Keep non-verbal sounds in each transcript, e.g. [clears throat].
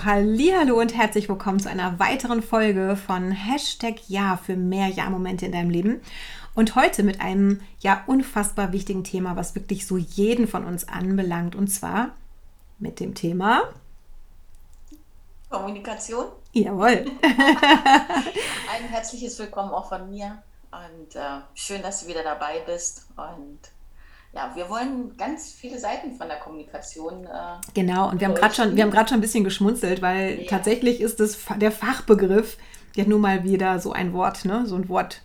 So, hallo und herzlich willkommen zu einer weiteren Folge von Hashtag Ja für mehr Ja-Momente in deinem Leben. Und heute mit einem ja unfassbar wichtigen Thema, was wirklich so jeden von uns anbelangt. Und zwar mit dem Thema Kommunikation. Jawohl. Ein herzliches Willkommen auch von mir. Und äh, schön, dass du wieder dabei bist. Und ja, wir wollen ganz viele Seiten von der Kommunikation. Äh, genau, und wir haben gerade schon, wir haben gerade schon ein bisschen geschmunzelt, weil ja. tatsächlich ist es der Fachbegriff, ja nun mal wieder so ein Wort, ne, so ein Wort,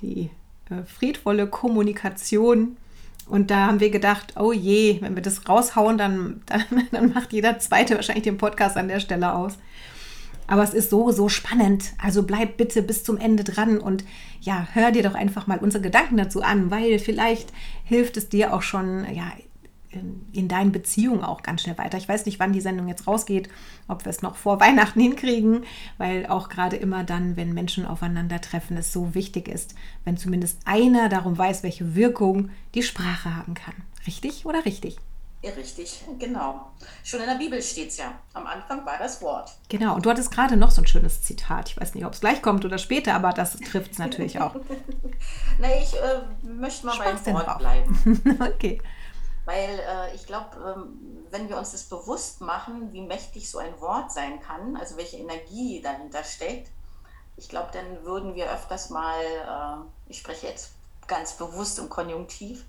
die äh, friedvolle Kommunikation. Und da haben wir gedacht, oh je, wenn wir das raushauen, dann, [laughs] dann, dann macht jeder Zweite wahrscheinlich den Podcast an der Stelle aus. Aber es ist so, so spannend. Also bleib bitte bis zum Ende dran und ja, hör dir doch einfach mal unsere Gedanken dazu an, weil vielleicht hilft es dir auch schon, ja, in deinen Beziehungen auch ganz schnell weiter. Ich weiß nicht, wann die Sendung jetzt rausgeht, ob wir es noch vor Weihnachten [laughs] hinkriegen, weil auch gerade immer dann, wenn Menschen aufeinandertreffen, es so wichtig ist, wenn zumindest einer darum weiß, welche Wirkung die Sprache haben kann. Richtig oder richtig? Richtig, genau. Schon in der Bibel steht es ja. Am Anfang war das Wort. Genau, und du hattest gerade noch so ein schönes Zitat. Ich weiß nicht, ob es gleich kommt oder später, aber das trifft es natürlich auch. [laughs] nee, ich äh, möchte mal Spaß beim Wort drauf. bleiben. [laughs] okay. Weil äh, ich glaube, ähm, wenn wir uns das bewusst machen, wie mächtig so ein Wort sein kann, also welche Energie dahinter steckt, ich glaube, dann würden wir öfters mal, äh, ich spreche jetzt ganz bewusst im Konjunktiv,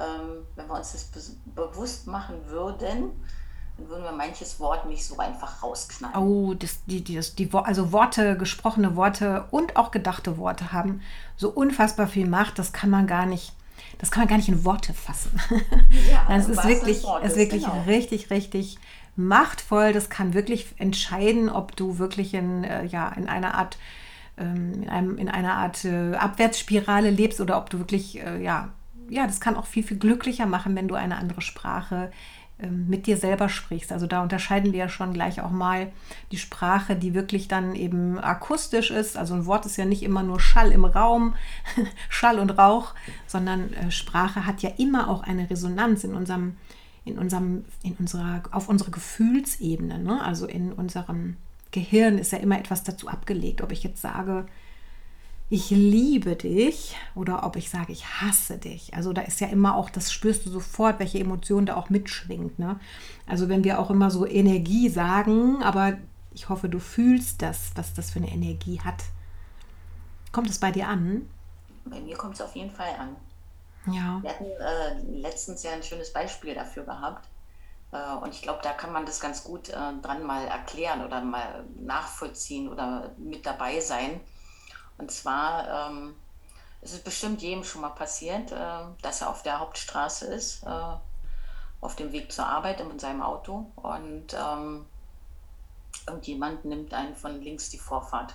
ähm, wenn wir uns das be bewusst machen würden, dann würden wir manches Wort nicht so einfach rausknallen. Oh, das, die, die, das, die, also Worte, gesprochene Worte und auch gedachte Worte haben so unfassbar viel Macht, das kann man gar nicht, das kann man gar nicht in Worte fassen. Ja, [laughs] das ist wirklich, ist wirklich genau. richtig, richtig machtvoll. Das kann wirklich entscheiden, ob du wirklich in, äh, ja, in einer Art ähm, in, einem, in einer Art äh, Abwärtsspirale lebst oder ob du wirklich äh, ja, ja, das kann auch viel, viel glücklicher machen, wenn du eine andere Sprache ähm, mit dir selber sprichst. Also da unterscheiden wir ja schon gleich auch mal die Sprache, die wirklich dann eben akustisch ist. Also ein Wort ist ja nicht immer nur Schall im Raum, [laughs] Schall und Rauch, sondern äh, Sprache hat ja immer auch eine Resonanz in unserem, in unserem, in unserer, auf unserer Gefühlsebene. Ne? Also in unserem Gehirn ist ja immer etwas dazu abgelegt. Ob ich jetzt sage, ich liebe dich oder ob ich sage, ich hasse dich. Also da ist ja immer auch, das spürst du sofort, welche Emotion da auch mitschwingt. Ne? Also wenn wir auch immer so Energie sagen, aber ich hoffe, du fühlst das, was das für eine Energie hat. Kommt es bei dir an? Bei mir kommt es auf jeden Fall an. Ja. Wir hatten äh, letztens ja ein schönes Beispiel dafür gehabt. Äh, und ich glaube, da kann man das ganz gut äh, dran mal erklären oder mal nachvollziehen oder mit dabei sein und zwar ähm, es ist bestimmt jedem schon mal passiert, äh, dass er auf der Hauptstraße ist, äh, auf dem Weg zur Arbeit in seinem Auto und ähm, irgendjemand nimmt einen von links die Vorfahrt.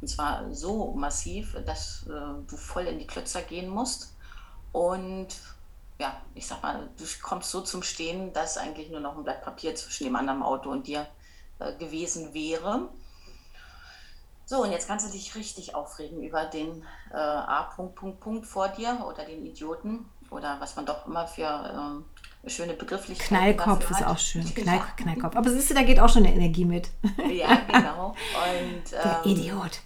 Und zwar so massiv, dass äh, du voll in die Klötzer gehen musst. Und ja, ich sag mal, du kommst so zum Stehen, dass eigentlich nur noch ein Blatt Papier zwischen dem anderen Auto und dir äh, gewesen wäre. So, und jetzt kannst du dich richtig aufregen über den äh, A. Punkt, Punkt, Punkt vor dir oder den Idioten oder was man doch immer für ähm, schöne Begrifflichkeiten Knallkopf ist auch schön. [laughs] Knall, Knallkopf. Aber siehst du, da geht auch schon eine Energie mit. Ja, [laughs] genau. Und, ähm, der Idiot.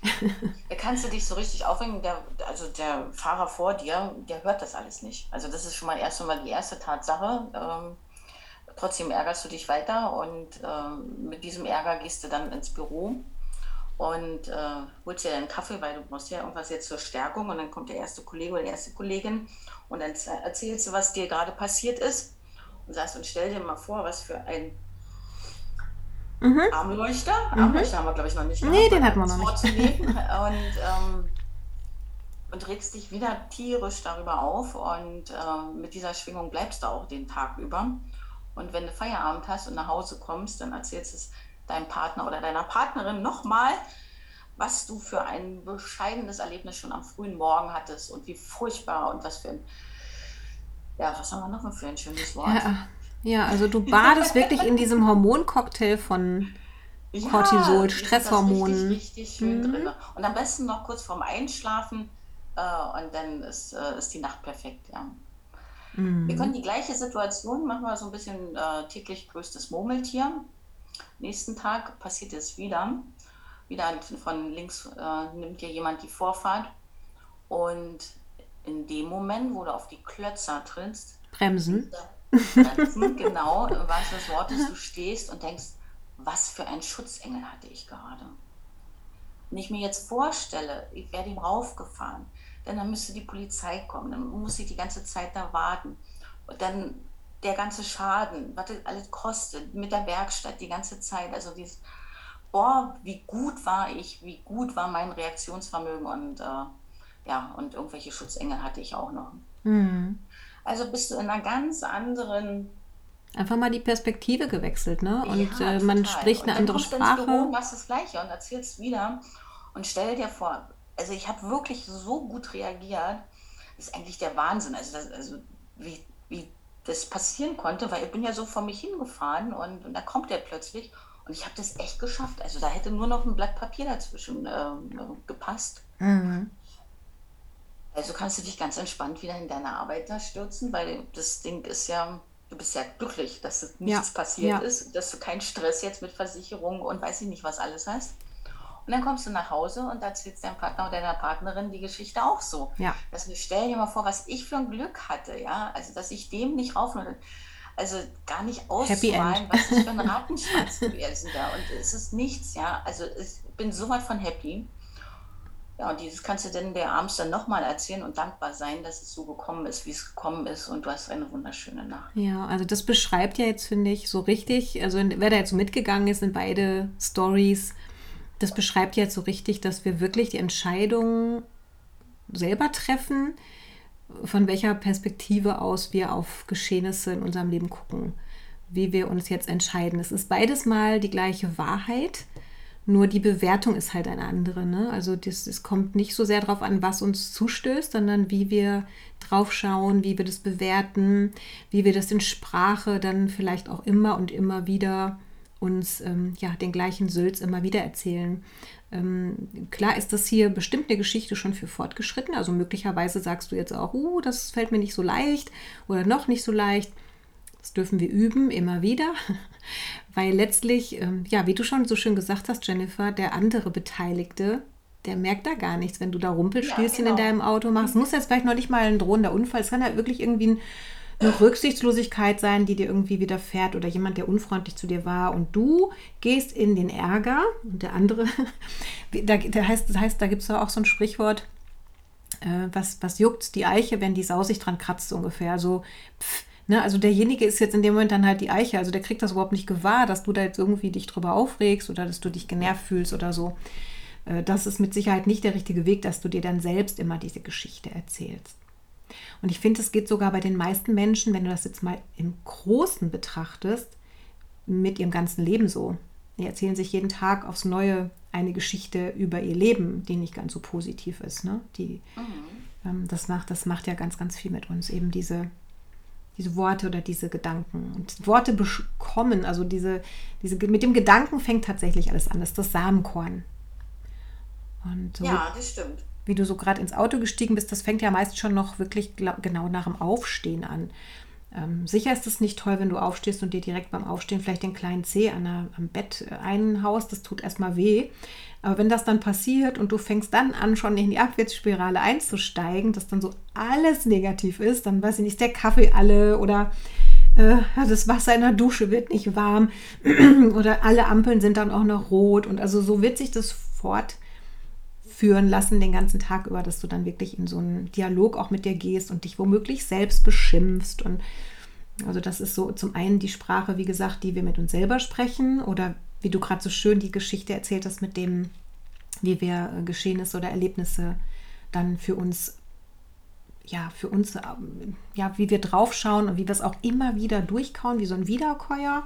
Da kannst du dich so richtig aufregen. Der, also der Fahrer vor dir, der hört das alles nicht. Also das ist schon mal erst einmal die erste Tatsache. Ähm, trotzdem ärgerst du dich weiter und ähm, mit diesem Ärger gehst du dann ins Büro und äh, holst dir einen Kaffee, weil du brauchst ja irgendwas jetzt zur Stärkung und dann kommt der erste Kollege oder die erste Kollegin und dann erzählst du, was dir gerade passiert ist und sagst und stell dir mal vor, was für ein mhm. Armleuchter, mhm. Armleuchter haben wir glaube ich noch nicht gehabt, nee, den hat man noch nicht. [laughs] und, ähm, und regst dich wieder tierisch darüber auf und äh, mit dieser Schwingung bleibst du auch den Tag über. Und wenn du Feierabend hast und nach Hause kommst, dann erzählst du es deinem Partner oder deiner Partnerin nochmal, was du für ein bescheidenes Erlebnis schon am frühen Morgen hattest und wie furchtbar und was für ein, ja, was haben wir noch für ein schönes Wort? Ja, ja also du badest wirklich in diesem Hormoncocktail von Cortisol, ja, Stresshormonen. Richtig, richtig schön mhm. drin. Und am besten noch kurz vorm Einschlafen äh, und dann ist, äh, ist die Nacht perfekt, ja. Mhm. Wir können die gleiche Situation, machen wir so ein bisschen äh, täglich größtes Murmeltier. Nächsten Tag passiert es wieder. Wieder von links äh, nimmt dir jemand die Vorfahrt. Und in dem Moment, wo du auf die Klötzer trittst, bremsen. [laughs] Bremsen, genau, im wahrsten des Wortes, du stehst und denkst, was für ein Schutzengel hatte ich gerade. Wenn ich mir jetzt vorstelle, ich wäre ihm raufgefahren, denn dann müsste die Polizei kommen, dann muss ich die ganze Zeit da warten. Und dann der ganze Schaden, was das alles kostet, mit der Werkstatt die ganze Zeit. Also dieses, boah, wie gut war ich, wie gut war mein Reaktionsvermögen und äh, ja, und irgendwelche Schutzengel hatte ich auch noch. Mhm. Also bist du in einer ganz anderen Einfach mal die Perspektive gewechselt, ne? Und ja, äh, man spricht eine andere Sprache. Büro, machst das Gleiche und erzählst wieder. Und stell dir vor, also ich habe wirklich so gut reagiert. Das ist eigentlich der Wahnsinn. Also, das, also wie, wie das passieren konnte, weil ich bin ja so vor mich hingefahren und, und da kommt der plötzlich. Und ich habe das echt geschafft. Also da hätte nur noch ein Blatt Papier dazwischen äh, gepasst. Mhm. Also kannst du dich ganz entspannt wieder in deine Arbeit da stürzen, weil das Ding ist ja, du bist ja glücklich, dass nichts ja, passiert ja. ist, dass du keinen Stress jetzt mit Versicherung und weiß ich nicht was alles hast. Und dann kommst du nach Hause und da erzählst deinem Partner oder deiner Partnerin die Geschichte auch so. Ja. Dass wir stell dir mal vor, was ich für ein Glück hatte, ja. Also dass ich dem nicht rauf also gar nicht ausmalen, was das für ein [laughs] Rattenschwanz gewesen wäre. Und es ist nichts, ja. Also ich bin so weit von happy. Ja, und dieses kannst du denn der abends dann nochmal erzählen und dankbar sein, dass es so gekommen ist, wie es gekommen ist und du hast eine wunderschöne Nacht. Ja, also das beschreibt ja jetzt, finde ich, so richtig, also wer da jetzt mitgegangen ist in beide Stories, das beschreibt jetzt so richtig, dass wir wirklich die Entscheidung selber treffen, von welcher Perspektive aus wir auf Geschehnisse in unserem Leben gucken, wie wir uns jetzt entscheiden. Es ist beides mal die gleiche Wahrheit, nur die Bewertung ist halt eine andere. Ne? Also es kommt nicht so sehr darauf an, was uns zustößt, sondern wie wir drauf schauen, wie wir das bewerten, wie wir das in Sprache dann vielleicht auch immer und immer wieder uns ähm, ja, den gleichen Sülz immer wieder erzählen. Ähm, klar ist das hier bestimmt eine Geschichte schon für fortgeschritten. Also möglicherweise sagst du jetzt auch, uh, das fällt mir nicht so leicht oder noch nicht so leicht. Das dürfen wir üben, immer wieder, [laughs] weil letztlich, ähm, ja, wie du schon so schön gesagt hast, Jennifer, der andere Beteiligte, der merkt da gar nichts, wenn du da Rumpelspielchen ja, genau. in deinem Auto machst. Muss jetzt vielleicht noch nicht mal ein drohender Unfall, es kann ja wirklich irgendwie ein, eine Rücksichtslosigkeit sein, die dir irgendwie widerfährt oder jemand, der unfreundlich zu dir war und du gehst in den Ärger und der andere, [laughs] da, der heißt, das heißt, da gibt es auch so ein Sprichwort, äh, was, was juckt die Eiche, wenn die Sau sich dran kratzt ungefähr, so pff, Ne, also derjenige ist jetzt in dem Moment dann halt die Eiche. Also der kriegt das überhaupt nicht gewahr, dass du da jetzt irgendwie dich drüber aufregst oder dass du dich genervt fühlst oder so. Äh, das ist mit Sicherheit nicht der richtige Weg, dass du dir dann selbst immer diese Geschichte erzählst. Und ich finde, es geht sogar bei den meisten Menschen, wenn du das jetzt mal im Großen betrachtest, mit ihrem ganzen Leben so. Die erzählen sich jeden Tag aufs Neue eine Geschichte über ihr Leben, die nicht ganz so positiv ist. Ne? Die, mhm. ähm, das, macht, das macht ja ganz, ganz viel mit uns, eben diese diese Worte oder diese Gedanken. Und Worte bekommen, also diese, diese, mit dem Gedanken fängt tatsächlich alles an. Das ist das Samenkorn. Und so ja, das stimmt. Wie du so gerade ins Auto gestiegen bist, das fängt ja meist schon noch wirklich genau nach dem Aufstehen an. Ähm, sicher ist es nicht toll, wenn du aufstehst und dir direkt beim Aufstehen vielleicht den kleinen Zeh an der, am Bett äh, einhaust. Das tut erstmal weh. Aber wenn das dann passiert und du fängst dann an, schon in die Abwärtsspirale einzusteigen, dass dann so alles negativ ist, dann weiß ich nicht, der Kaffee alle oder äh, das Wasser in der Dusche wird nicht warm [clears throat] oder alle Ampeln sind dann auch noch rot. Und also so wird sich das fortführen lassen den ganzen Tag über, dass du dann wirklich in so einen Dialog auch mit dir gehst und dich womöglich selbst beschimpfst. Und also das ist so zum einen die Sprache, wie gesagt, die wir mit uns selber sprechen oder wie du gerade so schön die Geschichte erzählt hast mit dem, wie wir äh, Geschehnisse oder Erlebnisse dann für uns, ja, für uns, ähm, ja, wie wir draufschauen und wie wir es auch immer wieder durchkauen, wie so ein Wiederkäuer.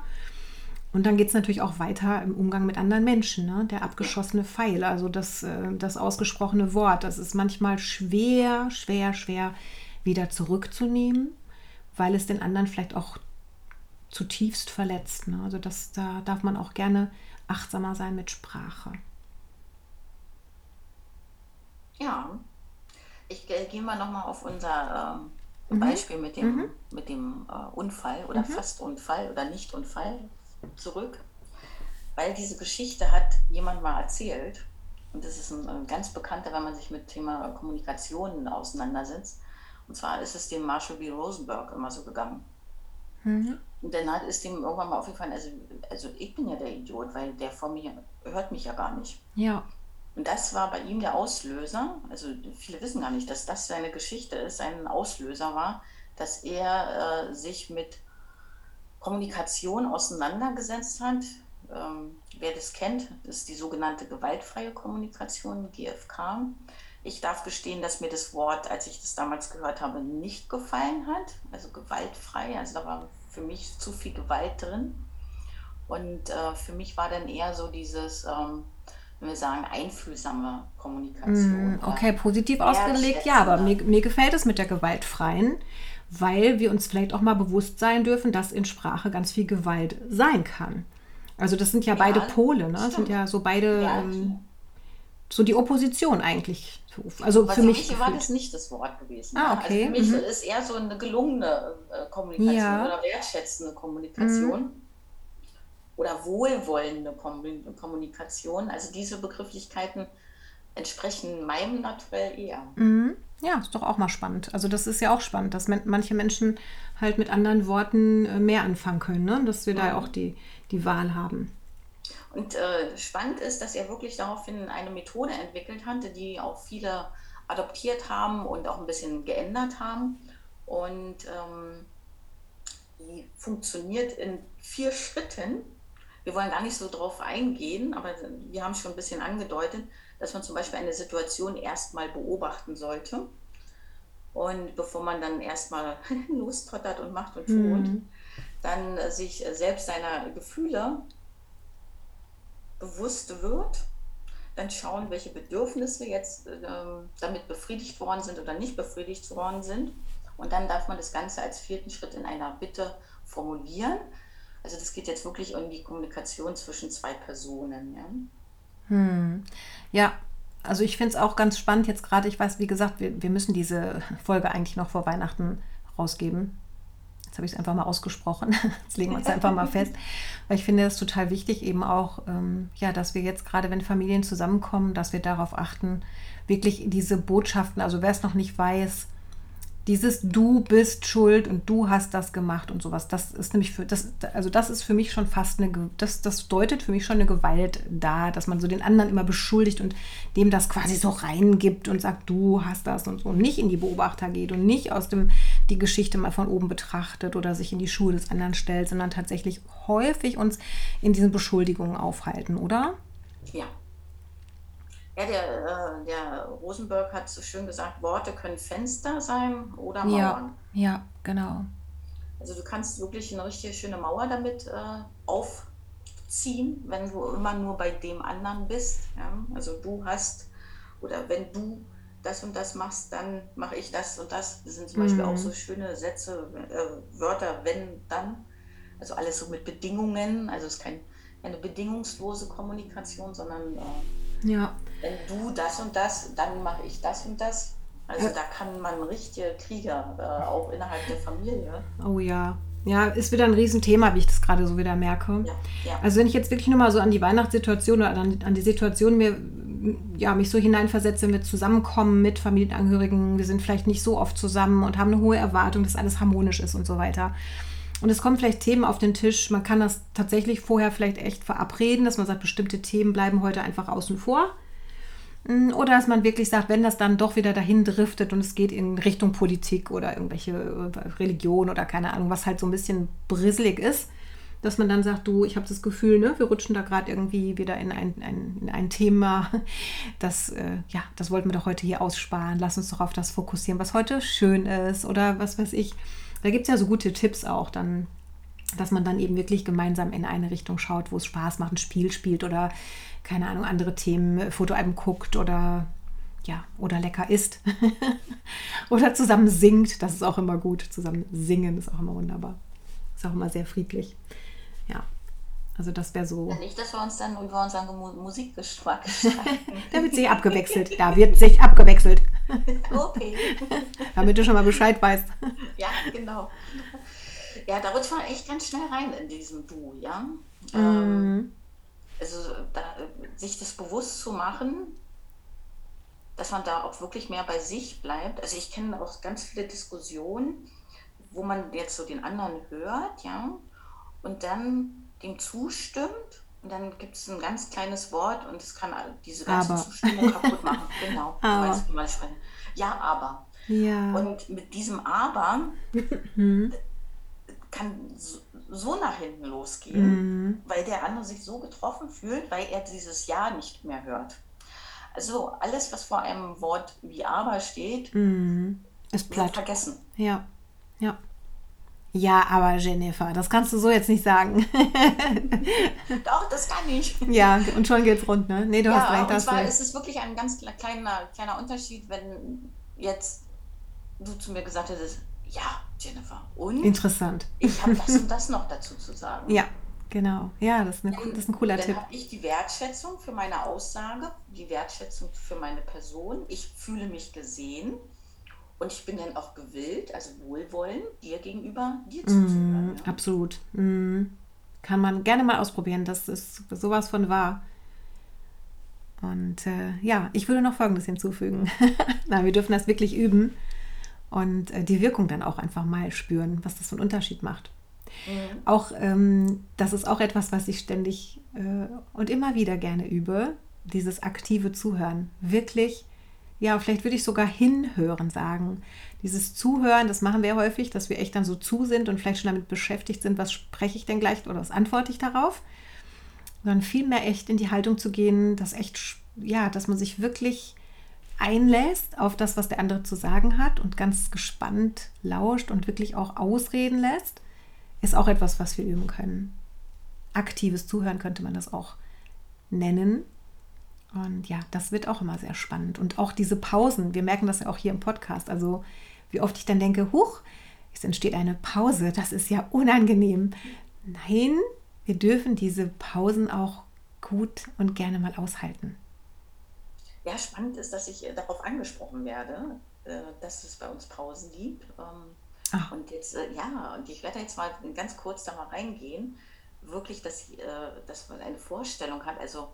Und dann geht es natürlich auch weiter im Umgang mit anderen Menschen, ne? der abgeschossene Pfeil, also das, äh, das ausgesprochene Wort. Das ist manchmal schwer, schwer, schwer wieder zurückzunehmen, weil es den anderen vielleicht auch zutiefst verletzt. Ne? Also das, da darf man auch gerne achtsamer sein mit Sprache. Ja, ich äh, gehe mal nochmal auf unser äh, mhm. Beispiel mit dem, mhm. mit dem äh, Unfall oder mhm. Fastunfall oder Nichtunfall zurück. weil diese Geschichte hat jemand mal erzählt. Und das ist ein, ein ganz bekannter, wenn man sich mit Thema Kommunikation auseinandersetzt. Und zwar ist es dem Marshall B. Rosenberg immer so gegangen. Mhm. Und dann hat, ist dem irgendwann mal aufgefallen, also, also ich bin ja der Idiot, weil der vor mir hört mich ja gar nicht. Ja. Und das war bei ihm der Auslöser. Also viele wissen gar nicht, dass das seine Geschichte ist, sein Auslöser war, dass er äh, sich mit Kommunikation auseinandergesetzt hat. Ähm, wer das kennt, ist die sogenannte gewaltfreie Kommunikation, GFK. Ich darf gestehen, dass mir das Wort, als ich das damals gehört habe, nicht gefallen hat. Also gewaltfrei, also da war für mich zu viel Gewalt drin. Und äh, für mich war dann eher so dieses, ähm, wenn wir sagen, einfühlsame Kommunikation. Mm, okay, positiv ausgelegt, ja, aber mir, mir gefällt es mit der gewaltfreien, weil wir uns vielleicht auch mal bewusst sein dürfen, dass in Sprache ganz viel Gewalt sein kann. Also das sind ja, ja beide Pole, ne? Das sind ja so beide, ja, ähm, so die Opposition eigentlich. Also Aber für mich, war das nicht das Wort gewesen. Ah, okay. Also für mich mhm. ist eher so eine gelungene äh, Kommunikation ja. oder wertschätzende Kommunikation. Mhm. Oder wohlwollende Kommunikation. Also diese Begrifflichkeiten entsprechen meinem Naturell eher. Mhm. Ja, ist doch auch mal spannend. Also das ist ja auch spannend, dass manche Menschen halt mit anderen Worten äh, mehr anfangen können, ne? dass wir mhm. da auch die, die Wahl haben. Und äh, spannend ist, dass er wirklich daraufhin eine Methode entwickelt hatte, die auch viele adoptiert haben und auch ein bisschen geändert haben. Und ähm, die funktioniert in vier Schritten. Wir wollen gar nicht so drauf eingehen, aber wir haben schon ein bisschen angedeutet dass man zum Beispiel eine Situation erstmal beobachten sollte. Und bevor man dann erstmal [laughs] lostottert und macht und tut, mhm. dann sich selbst seiner Gefühle bewusst wird, dann schauen, welche Bedürfnisse jetzt äh, damit befriedigt worden sind oder nicht befriedigt worden sind. Und dann darf man das Ganze als vierten Schritt in einer Bitte formulieren. Also das geht jetzt wirklich um die Kommunikation zwischen zwei Personen. Ja? Hm. Ja, also ich finde es auch ganz spannend jetzt gerade. Ich weiß, wie gesagt, wir, wir müssen diese Folge eigentlich noch vor Weihnachten rausgeben. Jetzt habe ich es einfach mal ausgesprochen. [laughs] Jetzt legen wir uns einfach mal fest. Weil ich finde es total wichtig, eben auch, ähm, ja, dass wir jetzt gerade, wenn Familien zusammenkommen, dass wir darauf achten, wirklich diese Botschaften, also wer es noch nicht weiß, dieses du bist schuld und du hast das gemacht und sowas, das ist nämlich für das, also das ist für mich schon fast eine, das, das deutet für mich schon eine Gewalt da, dass man so den anderen immer beschuldigt und dem das quasi so reingibt und sagt, du hast das und so und nicht in die Beobachter geht und nicht aus dem die Geschichte mal von oben betrachtet oder sich in die Schuhe des anderen stellt, sondern tatsächlich häufig uns in diesen Beschuldigungen aufhalten, oder? Ja, ja, der, äh, der Rosenberg hat so schön gesagt, Worte können Fenster sein oder Mauern. Ja, ja genau. Also du kannst wirklich eine richtig schöne Mauer damit äh, aufziehen, wenn du immer nur bei dem anderen bist. Ja? Also du hast, oder wenn du das und das machst, dann mache ich das und das. Das sind zum Beispiel auch mhm. so schöne Sätze, äh, Wörter, wenn, dann. Also alles so mit Bedingungen. Also es ist kein, keine bedingungslose Kommunikation, sondern äh, ja wenn du das und das, dann mache ich das und das. Also da kann man richtige Krieger, äh, auch innerhalb der Familie. Oh ja. Ja, ist wieder ein Riesenthema, wie ich das gerade so wieder merke. Ja, ja. Also wenn ich jetzt wirklich nur mal so an die Weihnachtssituation oder an, an die Situation mir ja, mich so hineinversetze, wenn wir zusammenkommen mit Familienangehörigen, wir sind vielleicht nicht so oft zusammen und haben eine hohe Erwartung, dass alles harmonisch ist und so weiter. Und es kommen vielleicht Themen auf den Tisch. Man kann das tatsächlich vorher vielleicht echt verabreden, dass man sagt, bestimmte Themen bleiben heute einfach außen vor. Mm, oder dass man wirklich sagt, wenn das dann doch wieder dahin driftet und es geht in Richtung Politik oder irgendwelche äh, Religion oder keine Ahnung, was halt so ein bisschen brisselig ist, dass man dann sagt, du, ich habe das Gefühl, ne, wir rutschen da gerade irgendwie wieder in ein, ein, in ein Thema, [laughs] das, äh, ja, das wollten wir doch heute hier aussparen, lass uns doch auf das fokussieren, was heute schön ist oder was weiß ich. Da gibt es ja so gute Tipps auch, dann dass man dann eben wirklich gemeinsam in eine Richtung schaut, wo es Spaß macht, ein Spiel spielt oder keine Ahnung, andere Themen, äh, Fotoalben guckt oder ja, oder lecker isst. [laughs] oder zusammen singt, das ist auch immer gut. Zusammen singen ist auch immer wunderbar. Ist auch immer sehr friedlich. Ja. Also das wäre so. Ja, nicht, dass wir uns dann über unseren Musikgeschmack [laughs] Da wird sich abgewechselt. Da wird sich abgewechselt. [laughs] okay. [laughs] Damit du schon mal Bescheid weißt. Ja, genau. Ja, da rutscht man echt ganz schnell rein in diesem Du, ja. Mm. Ähm, also da, sich das bewusst zu machen, dass man da auch wirklich mehr bei sich bleibt. Also ich kenne auch ganz viele Diskussionen, wo man jetzt so den anderen hört, ja, und dann dem zustimmt und dann gibt es ein ganz kleines Wort und es kann diese ganze aber. Zustimmung kaputt machen. [laughs] Genau, aber. Weißt, sprechen. Ja, aber. Ja. Und mit diesem Aber [laughs] mhm. kann so, so, nach hinten losgehen, mhm. weil der andere sich so getroffen fühlt, weil er dieses Ja nicht mehr hört. Also alles, was vor einem Wort wie aber steht, mhm. ist platt. vergessen. Ja, ja. Ja, aber Jennifer, das kannst du so jetzt nicht sagen. [laughs] Doch, das kann ich. Ja, und schon geht's rund, ne? Nee, du ja, hast recht. Und zwar ist es wirklich ein ganz kleiner, kleiner Unterschied, wenn jetzt du zu mir gesagt hättest, ja, Jennifer, und? Interessant. Ich habe das [laughs] und das noch dazu zu sagen. Ja, genau. Ja, das ist, eine, das ist ein cooler dann Tipp. Dann habe ich die Wertschätzung für meine Aussage, die Wertschätzung für meine Person. Ich fühle mich gesehen und ich bin dann auch gewillt, also wohlwollend dir gegenüber, dir zuzuhören. Mm, ja. Absolut. Mm. Kann man gerne mal ausprobieren. Das ist sowas von wahr. Und äh, ja, ich würde noch Folgendes hinzufügen. [laughs] Na, wir dürfen das wirklich üben und äh, die Wirkung dann auch einfach mal spüren, was das für einen Unterschied macht. Mhm. Auch ähm, das ist auch etwas, was ich ständig äh, und immer wieder gerne übe, dieses aktive Zuhören. Wirklich, ja, vielleicht würde ich sogar hinhören sagen. Dieses Zuhören, das machen wir häufig, dass wir echt dann so zu sind und vielleicht schon damit beschäftigt sind, was spreche ich denn gleich oder was antworte ich darauf. Sondern vielmehr echt in die Haltung zu gehen, dass echt, ja, dass man sich wirklich einlässt auf das, was der andere zu sagen hat und ganz gespannt lauscht und wirklich auch ausreden lässt, ist auch etwas, was wir üben können. Aktives Zuhören könnte man das auch nennen. Und ja, das wird auch immer sehr spannend. Und auch diese Pausen, wir merken das ja auch hier im Podcast. Also wie oft ich dann denke, huch, es entsteht eine Pause, das ist ja unangenehm. Nein, wir dürfen diese Pausen auch gut und gerne mal aushalten. Ja, spannend ist, dass ich äh, darauf angesprochen werde, äh, dass es bei uns Pausen gibt. Ähm, Ach. Und jetzt, äh, ja, und ich werde jetzt mal ganz kurz da mal reingehen. Wirklich, dass, dass man eine Vorstellung hat. Also,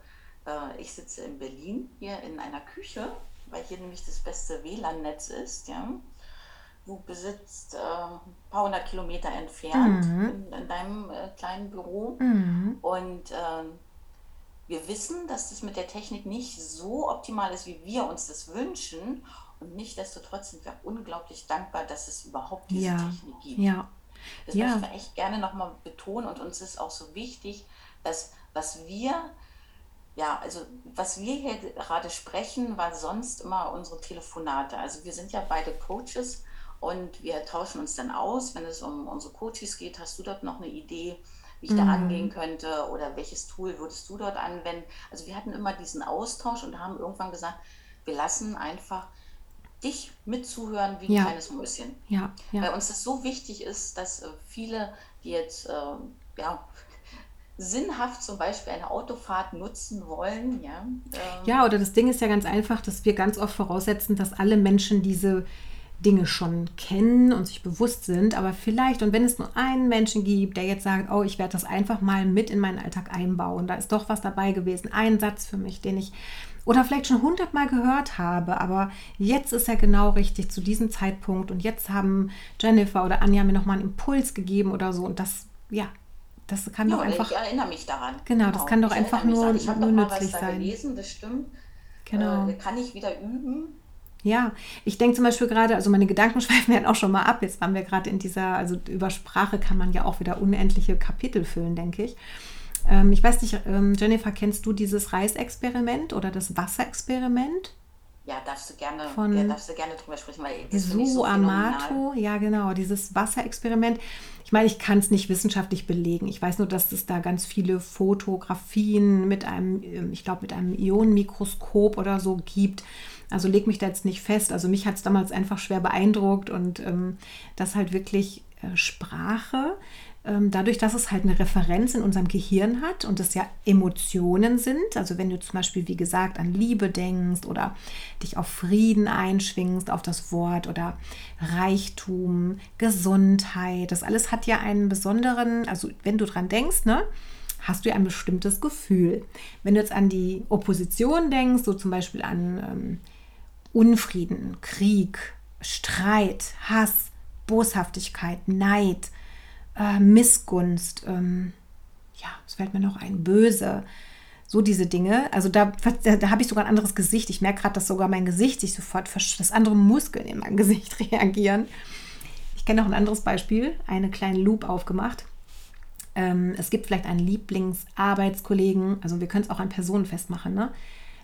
ich sitze in Berlin hier in einer Küche, weil hier nämlich das beste WLAN-Netz ist, ja. Du besitzt ein paar hundert Kilometer entfernt mhm. in, in, deinem kleinen Büro. Mhm. Und ähm, wir wissen, dass das mit der Technik nicht so optimal ist, wie wir uns das wünschen. Und nichtsdestotrotz sind wir unglaublich dankbar, dass es überhaupt diese ja. Technik gibt. Ja. Das ja. möchten wir echt gerne nochmal betonen. Und uns ist auch so wichtig, dass was wir, ja, also was wir hier gerade sprechen, war sonst immer unsere Telefonate. Also wir sind ja beide Coaches und wir tauschen uns dann aus. Wenn es um unsere Coaches geht, hast du dort noch eine Idee? wie ich mhm. da angehen könnte oder welches Tool würdest du dort anwenden. Also wir hatten immer diesen Austausch und haben irgendwann gesagt, wir lassen einfach dich mitzuhören wie ein ja. kleines Mäuschen. Ja, ja. Weil uns das so wichtig ist, dass äh, viele, die jetzt äh, ja, sinnhaft zum Beispiel eine Autofahrt nutzen wollen. Ja, ähm, ja, oder das Ding ist ja ganz einfach, dass wir ganz oft voraussetzen, dass alle Menschen diese Dinge schon kennen und sich bewusst sind, aber vielleicht, und wenn es nur einen Menschen gibt, der jetzt sagt, oh, ich werde das einfach mal mit in meinen Alltag einbauen, da ist doch was dabei gewesen, ein Satz für mich, den ich oder vielleicht schon hundertmal gehört habe, aber jetzt ist er genau richtig zu diesem Zeitpunkt und jetzt haben Jennifer oder Anja mir nochmal einen Impuls gegeben oder so und das, ja, das kann ja, doch einfach. Ich erinnere mich daran. Genau, genau. das kann doch ich einfach nur, ich nur nützlich sein. Gelesen, das stimmt. Genau. Äh, kann ich wieder üben ja, ich denke zum Beispiel gerade, also meine Gedanken [laughs] schweifen ja auch schon mal ab. Jetzt waren wir gerade in dieser, also über Sprache kann man ja auch wieder unendliche Kapitel füllen, denke ich. Ähm, ich weiß nicht, ähm, Jennifer, kennst du dieses Reisexperiment oder das Wasserexperiment? Ja, darfst du gerne, von ja, darfst du gerne drüber sprechen, weil das so, so Amato, ja genau, dieses Wasserexperiment. Ich meine, ich kann es nicht wissenschaftlich belegen. Ich weiß nur, dass es da ganz viele Fotografien mit einem, ähm, ich glaube, mit einem Ionenmikroskop oder so gibt also leg mich da jetzt nicht fest. Also mich hat es damals einfach schwer beeindruckt und ähm, das halt wirklich äh, Sprache, dadurch, dass es halt eine Referenz in unserem Gehirn hat und es ja Emotionen sind. Also wenn du zum Beispiel, wie gesagt, an Liebe denkst oder dich auf Frieden einschwingst, auf das Wort oder Reichtum, Gesundheit, das alles hat ja einen besonderen, also wenn du dran denkst, ne? hast du ein bestimmtes Gefühl. Wenn du jetzt an die Opposition denkst, so zum Beispiel an ähm, Unfrieden, Krieg, Streit, Hass, Boshaftigkeit, Neid, äh, Missgunst, ähm, ja, es fällt mir noch ein, böse, so diese Dinge. Also da, da, da habe ich sogar ein anderes Gesicht. Ich merke gerade, dass sogar mein Gesicht sich sofort, dass andere Muskeln in meinem Gesicht [laughs] reagieren. Ich kenne noch ein anderes Beispiel, eine kleine Loop aufgemacht. Ähm, es gibt vielleicht einen Lieblingsarbeitskollegen, also wir können es auch an Personen festmachen, ne?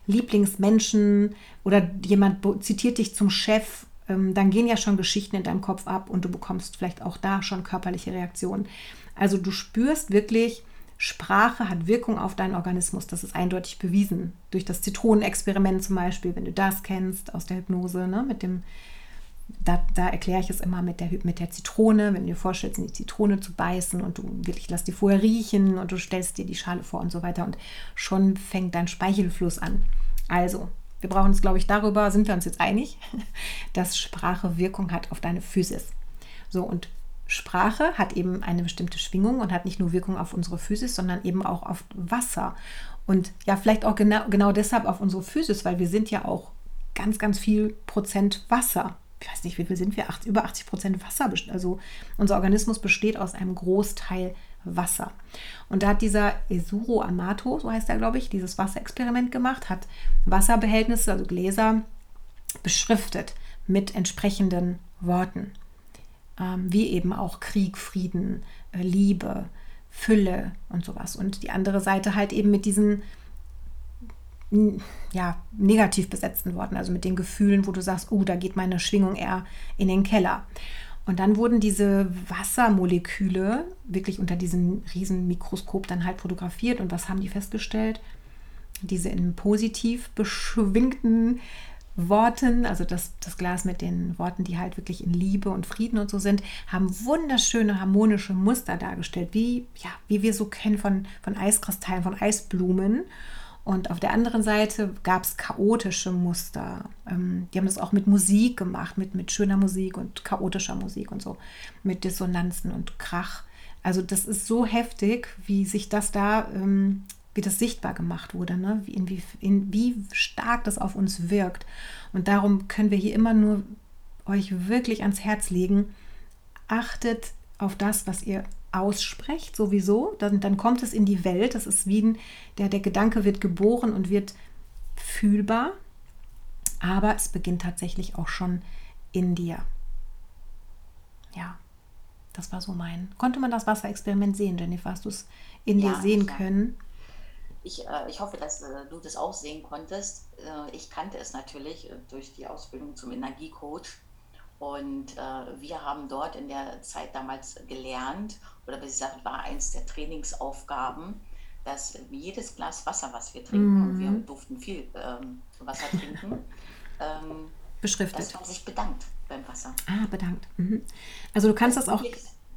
Lieblingsmenschen oder jemand zitiert dich zum Chef, dann gehen ja schon Geschichten in deinem Kopf ab und du bekommst vielleicht auch da schon körperliche Reaktionen. Also du spürst wirklich, Sprache hat Wirkung auf deinen Organismus. Das ist eindeutig bewiesen. Durch das Zitronenexperiment zum Beispiel, wenn du das kennst aus der Hypnose, ne, mit dem, da, da erkläre ich es immer mit der, mit der Zitrone, wenn du dir vorstellst, in die Zitrone zu beißen und du wirklich lass die vorher riechen und du stellst dir die Schale vor und so weiter und schon fängt dein Speichelfluss an. Also, wir brauchen uns, glaube ich, darüber, sind wir uns jetzt einig, [laughs] dass Sprache Wirkung hat auf deine Physis. So, und Sprache hat eben eine bestimmte Schwingung und hat nicht nur Wirkung auf unsere Physis, sondern eben auch auf Wasser. Und ja, vielleicht auch genau, genau deshalb auf unsere Physis, weil wir sind ja auch ganz, ganz viel Prozent Wasser. Ich weiß nicht, wie viel sind wir? Acht, über 80 Prozent Wasser. Also unser Organismus besteht aus einem Großteil Wasser. Und da hat dieser Esuro Amato, so heißt er, glaube ich, dieses Wasserexperiment gemacht, hat Wasserbehältnisse, also Gläser, beschriftet mit entsprechenden Worten ähm, wie eben auch Krieg, Frieden, äh, Liebe, Fülle und sowas. Und die andere Seite halt eben mit diesen ja, negativ besetzten Worten, also mit den Gefühlen, wo du sagst, oh, da geht meine Schwingung eher in den Keller. Und dann wurden diese Wassermoleküle wirklich unter diesem riesen Mikroskop dann halt fotografiert. Und was haben die festgestellt? Diese in positiv beschwingten Worten, also das, das Glas mit den Worten, die halt wirklich in Liebe und Frieden und so sind, haben wunderschöne harmonische Muster dargestellt, wie, ja, wie wir so kennen von, von Eiskristallen, von Eisblumen. Und auf der anderen Seite gab es chaotische Muster. Ähm, die haben das auch mit Musik gemacht, mit, mit schöner Musik und chaotischer Musik und so, mit Dissonanzen und Krach. Also das ist so heftig, wie sich das da ähm, wie das sichtbar gemacht wurde, ne? wie, in, wie, in, wie stark das auf uns wirkt. Und darum können wir hier immer nur euch wirklich ans Herz legen, achtet auf das, was ihr aussprecht, sowieso, dann, dann kommt es in die Welt. Das ist wie ein, der, der Gedanke wird geboren und wird fühlbar, aber es beginnt tatsächlich auch schon in dir. Ja, das war so mein. Konnte man das Wasserexperiment sehen, Jennifer? Hast du es in ja, dir sehen klar. können? Ich, äh, ich hoffe, dass äh, du das auch sehen konntest. Äh, ich kannte es natürlich äh, durch die Ausbildung zum Energiecoach. Und äh, wir haben dort in der Zeit damals gelernt, oder wie gesagt, war eins der Trainingsaufgaben, dass jedes Glas Wasser, was wir trinken, mhm. und wir durften viel ähm, Wasser trinken, ähm, beschriftet. Dass man sich bedankt beim Wasser. Ah, bedankt. Mhm. Also du kannst das auch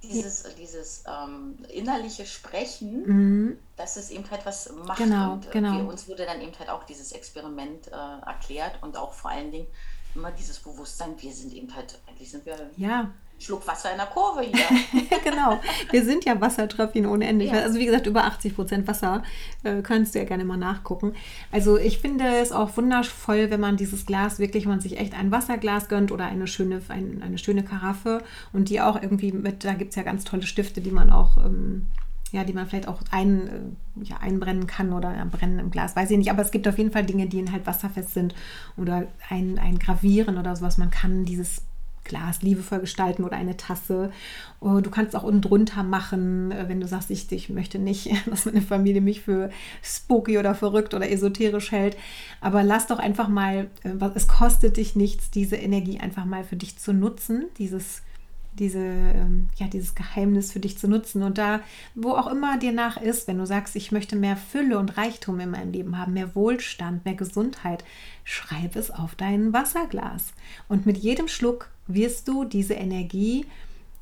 dieses, dieses ähm, innerliche Sprechen, mhm. dass es eben halt was macht. Genau, und äh, genau. Uns wurde dann eben halt auch dieses Experiment äh, erklärt und auch vor allen Dingen immer dieses Bewusstsein, wir sind eben halt, eigentlich sind wir ja. Schluck Wasser in der Kurve hier. [laughs] genau. Wir sind ja Wassertröpfchen ohne Ende. Ja. Also wie gesagt, über 80 Prozent Wasser. Äh, kannst du ja gerne mal nachgucken. Also ich finde es auch wundervoll, wenn man dieses Glas wirklich, man sich echt ein Wasserglas gönnt oder eine schöne, ein, eine schöne Karaffe und die auch irgendwie mit, da gibt es ja ganz tolle Stifte, die man auch ähm, ja, die man vielleicht auch ein, äh, ja, einbrennen kann oder ja, brennen im Glas, weiß ich nicht. Aber es gibt auf jeden Fall Dinge, die halt wasserfest sind oder ein, ein Gravieren oder sowas. Man kann dieses Glas liebevoll gestalten oder eine Tasse. Oh, du kannst auch unten drunter machen, äh, wenn du sagst, ich, ich möchte nicht, [laughs] dass meine Familie mich für spooky oder verrückt oder esoterisch hält. Aber lass doch einfach mal, äh, es kostet dich nichts, diese Energie einfach mal für dich zu nutzen, dieses diese, ähm, ja, dieses Geheimnis für dich zu nutzen. Und da, wo auch immer dir nach ist, wenn du sagst, ich möchte mehr Fülle und Reichtum in meinem Leben haben, mehr Wohlstand, mehr Gesundheit, schreib es auf dein Wasserglas. Und mit jedem Schluck wirst du diese Energie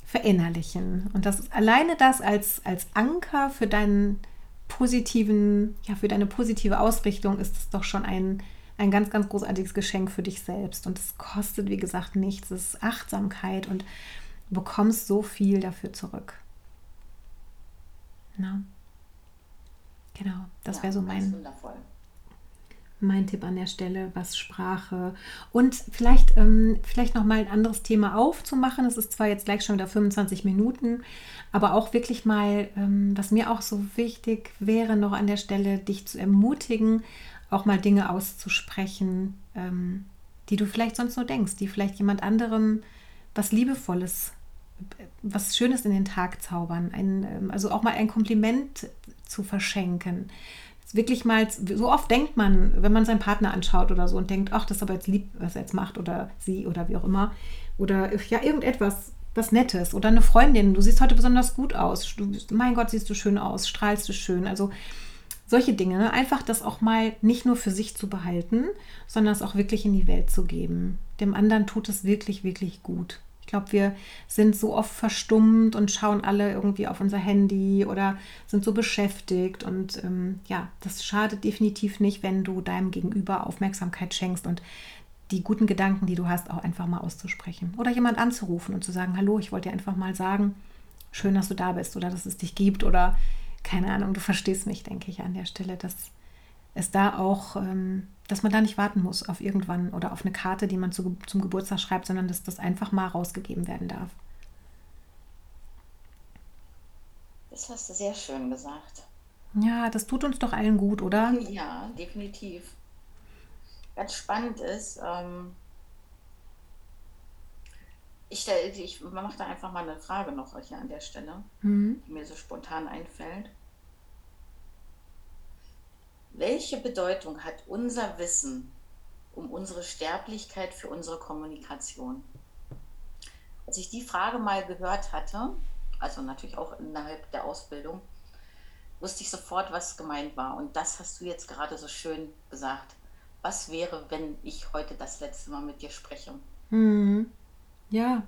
verinnerlichen. Und das ist alleine das als, als Anker für deinen positiven, ja, für deine positive Ausrichtung ist es doch schon ein, ein ganz, ganz großartiges Geschenk für dich selbst. Und es kostet, wie gesagt, nichts. Es ist Achtsamkeit und Du bekommst so viel dafür zurück. Na? Genau, das ja, wäre so mein, mein Tipp an der Stelle, was Sprache und vielleicht, ähm, vielleicht noch mal ein anderes Thema aufzumachen. Es ist zwar jetzt gleich schon wieder 25 Minuten, aber auch wirklich mal, ähm, was mir auch so wichtig wäre, noch an der Stelle, dich zu ermutigen, auch mal Dinge auszusprechen, ähm, die du vielleicht sonst nur denkst, die vielleicht jemand anderem was Liebevolles, was Schönes in den Tag zaubern. Ein, ähm, also auch mal ein Kompliment zu verschenken. Wirklich mal, so oft denkt man, wenn man seinen Partner anschaut oder so und denkt, ach, das ist aber jetzt lieb, was er jetzt macht oder sie oder wie auch immer. Oder ja, irgendetwas, was Nettes oder eine Freundin, du siehst heute besonders gut aus. Du, mein Gott, siehst du schön aus, strahlst du schön. Also solche Dinge. Ne? Einfach das auch mal nicht nur für sich zu behalten, sondern es auch wirklich in die Welt zu geben. Dem anderen tut es wirklich, wirklich gut. Ich glaube, wir sind so oft verstummt und schauen alle irgendwie auf unser Handy oder sind so beschäftigt. Und ähm, ja, das schadet definitiv nicht, wenn du deinem Gegenüber Aufmerksamkeit schenkst und die guten Gedanken, die du hast, auch einfach mal auszusprechen. Oder jemand anzurufen und zu sagen, hallo, ich wollte dir einfach mal sagen, schön, dass du da bist oder dass es dich gibt oder keine Ahnung, du verstehst mich, denke ich an der Stelle, dass es da auch, ähm, dass man da nicht warten muss auf irgendwann oder auf eine Karte, die man zu, zum Geburtstag schreibt, sondern dass das einfach mal rausgegeben werden darf. Das hast du sehr schön gesagt. Ja, das tut uns doch allen gut, oder? [laughs] Ja, definitiv. Ganz spannend ist, ähm, ich, ich mache da einfach mal eine Frage noch hier an der Stelle, mhm. die mir so spontan einfällt. Welche Bedeutung hat unser Wissen um unsere Sterblichkeit für unsere Kommunikation? Als ich die Frage mal gehört hatte, also natürlich auch innerhalb der Ausbildung, wusste ich sofort, was gemeint war. Und das hast du jetzt gerade so schön gesagt. Was wäre, wenn ich heute das letzte Mal mit dir spreche? Mhm. Ja,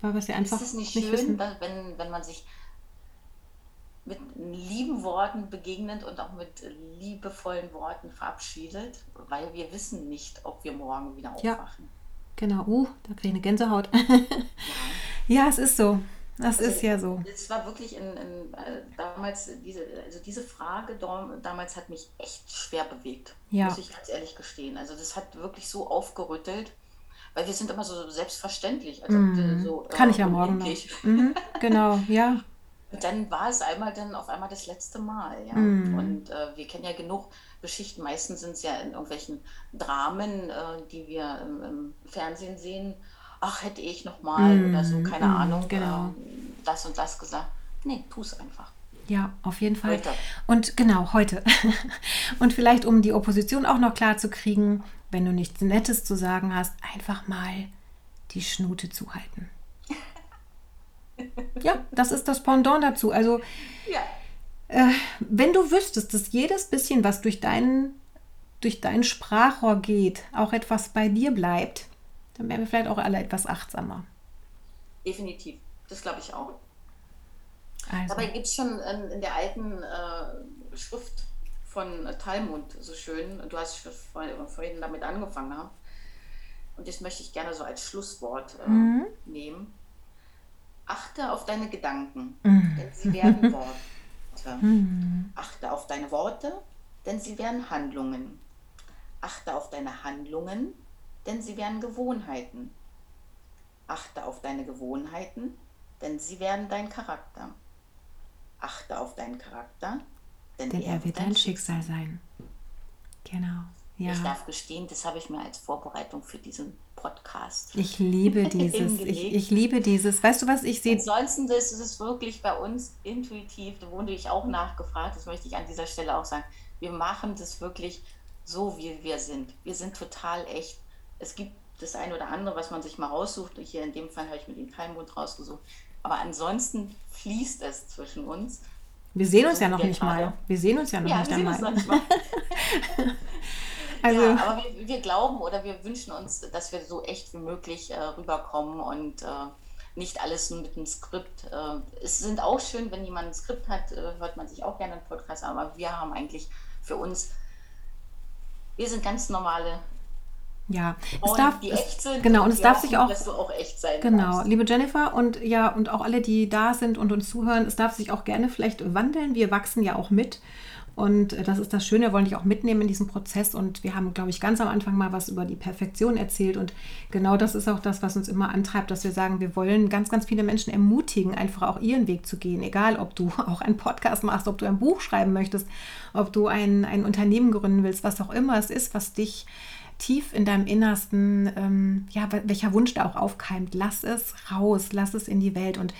wir es ja einfach ist es nicht, nicht schön, wissen. Wenn, wenn man sich mit lieben Worten begegnet und auch mit liebevollen Worten verabschiedet, weil wir wissen nicht, ob wir morgen wieder aufwachen. Ja, genau. Uh, da kriege ich eine Gänsehaut. [laughs] ja. ja, es ist so. Das also, ist ja so. Es war wirklich in, in, äh, damals, diese, also diese Frage damals hat mich echt schwer bewegt, ja. muss ich ganz ehrlich gestehen. Also das hat wirklich so aufgerüttelt weil wir sind immer so selbstverständlich. Also mm. so, Kann äh, ich ja morgen noch. Mhm, [laughs] genau, ja. Und dann war es einmal dann auf einmal das letzte Mal, ja. Mm. Und äh, wir kennen ja genug Geschichten, meistens sind es ja in irgendwelchen Dramen, äh, die wir im, im, Fernsehen sehen. Ach, hätte ich noch mal mm. oder so, keine Ahnung, genau. Ähm, das und das gesagt. Nee, tu es einfach. Ja, auf jeden Fall. Heute. Und genau, heute. [laughs] und vielleicht, um die Opposition auch noch klar zu kriegen, wenn du nichts Nettes zu sagen hast, einfach mal die Schnute zuhalten. Ja, das ist das Pendant dazu. Also, ja. äh, wenn du wüsstest, dass jedes bisschen, was durch deinen durch dein Sprachrohr geht, auch etwas bei dir bleibt, dann wären wir vielleicht auch alle etwas achtsamer. Definitiv, das glaube ich auch. Also. Dabei gibt es schon in, in, der alten äh, Schrift von Talmud so schön. Du hast vorhin damit angefangen. Ja? Und das möchte ich gerne so als Schlusswort äh, mhm. nehmen. Achte auf deine Gedanken, mhm. denn sie werden [laughs] Worte. Mhm. Achte auf deine Worte, denn sie werden Handlungen. Achte auf deine Handlungen, denn sie werden Gewohnheiten. Achte auf deine Gewohnheiten, denn sie werden dein Charakter. Achte auf deinen Charakter, denn, Denn er, wird dein Schicksal sein. Genau. Ja. Ich darf gestehen, das habe ich mir als Vorbereitung für diesen Podcast. Ich liebe [laughs] dieses. ich, ich, liebe dieses. Weißt du, was ich sehe? Ansonsten ist es wirklich bei uns intuitiv. Da wurde ich auch nachgefragt. Das möchte ich an dieser Stelle auch sagen. Wir machen das wirklich so, wie wir sind. Wir sind total echt. Es gibt das eine oder andere, was man sich mal raussucht. Hier in dem Fall habe ich mir den Keimmund rausgesucht. Aber ansonsten fließt es zwischen uns. Wir sehen uns ja noch nicht mal. Wir sehen uns ja noch ja, nicht einmal. [laughs] also, ja, aber wir, wir, glauben oder wir wünschen uns, dass wir so echt wie möglich äh, rüberkommen und äh, nicht alles nur mit einem Skript. Äh, es sind auch schön, wenn jemand ein Skript hat, äh, hört man sich auch gerne einen Podcast, aber wir haben eigentlich für uns, wir sind ganz normale ja, es darf, die echt sind. Genau, und es darf sich auch, dass du auch echt sein Genau, darfst. liebe Jennifer und ja, und auch alle, die da sind und uns zuhören, es darf sich auch gerne vielleicht wandeln. Wir wachsen ja auch mit. Und äh, das ist das Schöne, wir wollen dich auch mitnehmen in diesem Prozess. Und wir haben, glaube ich, ganz am Anfang mal was über die Perfektion erzählt. Und genau das ist auch das, was uns immer antreibt, dass wir sagen, wir wollen ganz, ganz viele Menschen ermutigen, einfach auch ihren Weg zu gehen. Egal, ob du [laughs] auch einen Podcast machst, ob du ein Buch schreiben möchtest, ob du ein, ein Unternehmen gründen willst, was auch immer es ist, was dich tief in deinem Innersten, ähm, ja, welcher Wunsch da auch aufkeimt. Lass es raus, lass es in die Welt. Und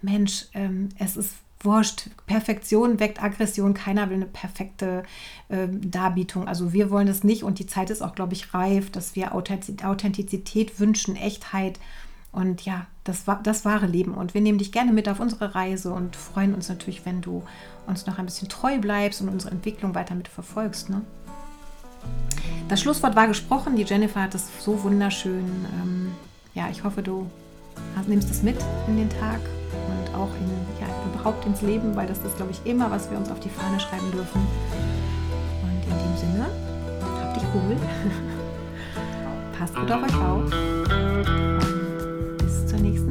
Mensch, ähm, es ist wurscht. Perfektion weckt Aggression. Keiner will eine perfekte äh, Darbietung. Also wir wollen das nicht und die Zeit ist auch, glaube ich, reif, dass wir Authentizität wünschen, Echtheit und ja, das, das wahre Leben. Und wir nehmen dich gerne mit auf unsere Reise und freuen uns natürlich, wenn du uns noch ein bisschen treu bleibst und unsere Entwicklung weiter mit verfolgst. Ne? Das Schlusswort war gesprochen. Die Jennifer hat es so wunderschön. Ähm, ja, ich hoffe, du nimmst es mit in den Tag und auch in, ja, überhaupt ins Leben, weil das ist, glaube ich, immer, was wir uns auf die Fahne schreiben dürfen. Und in dem Sinne, habt dich wohl. [laughs] Passt gut auf euch auf. Bis zur nächsten.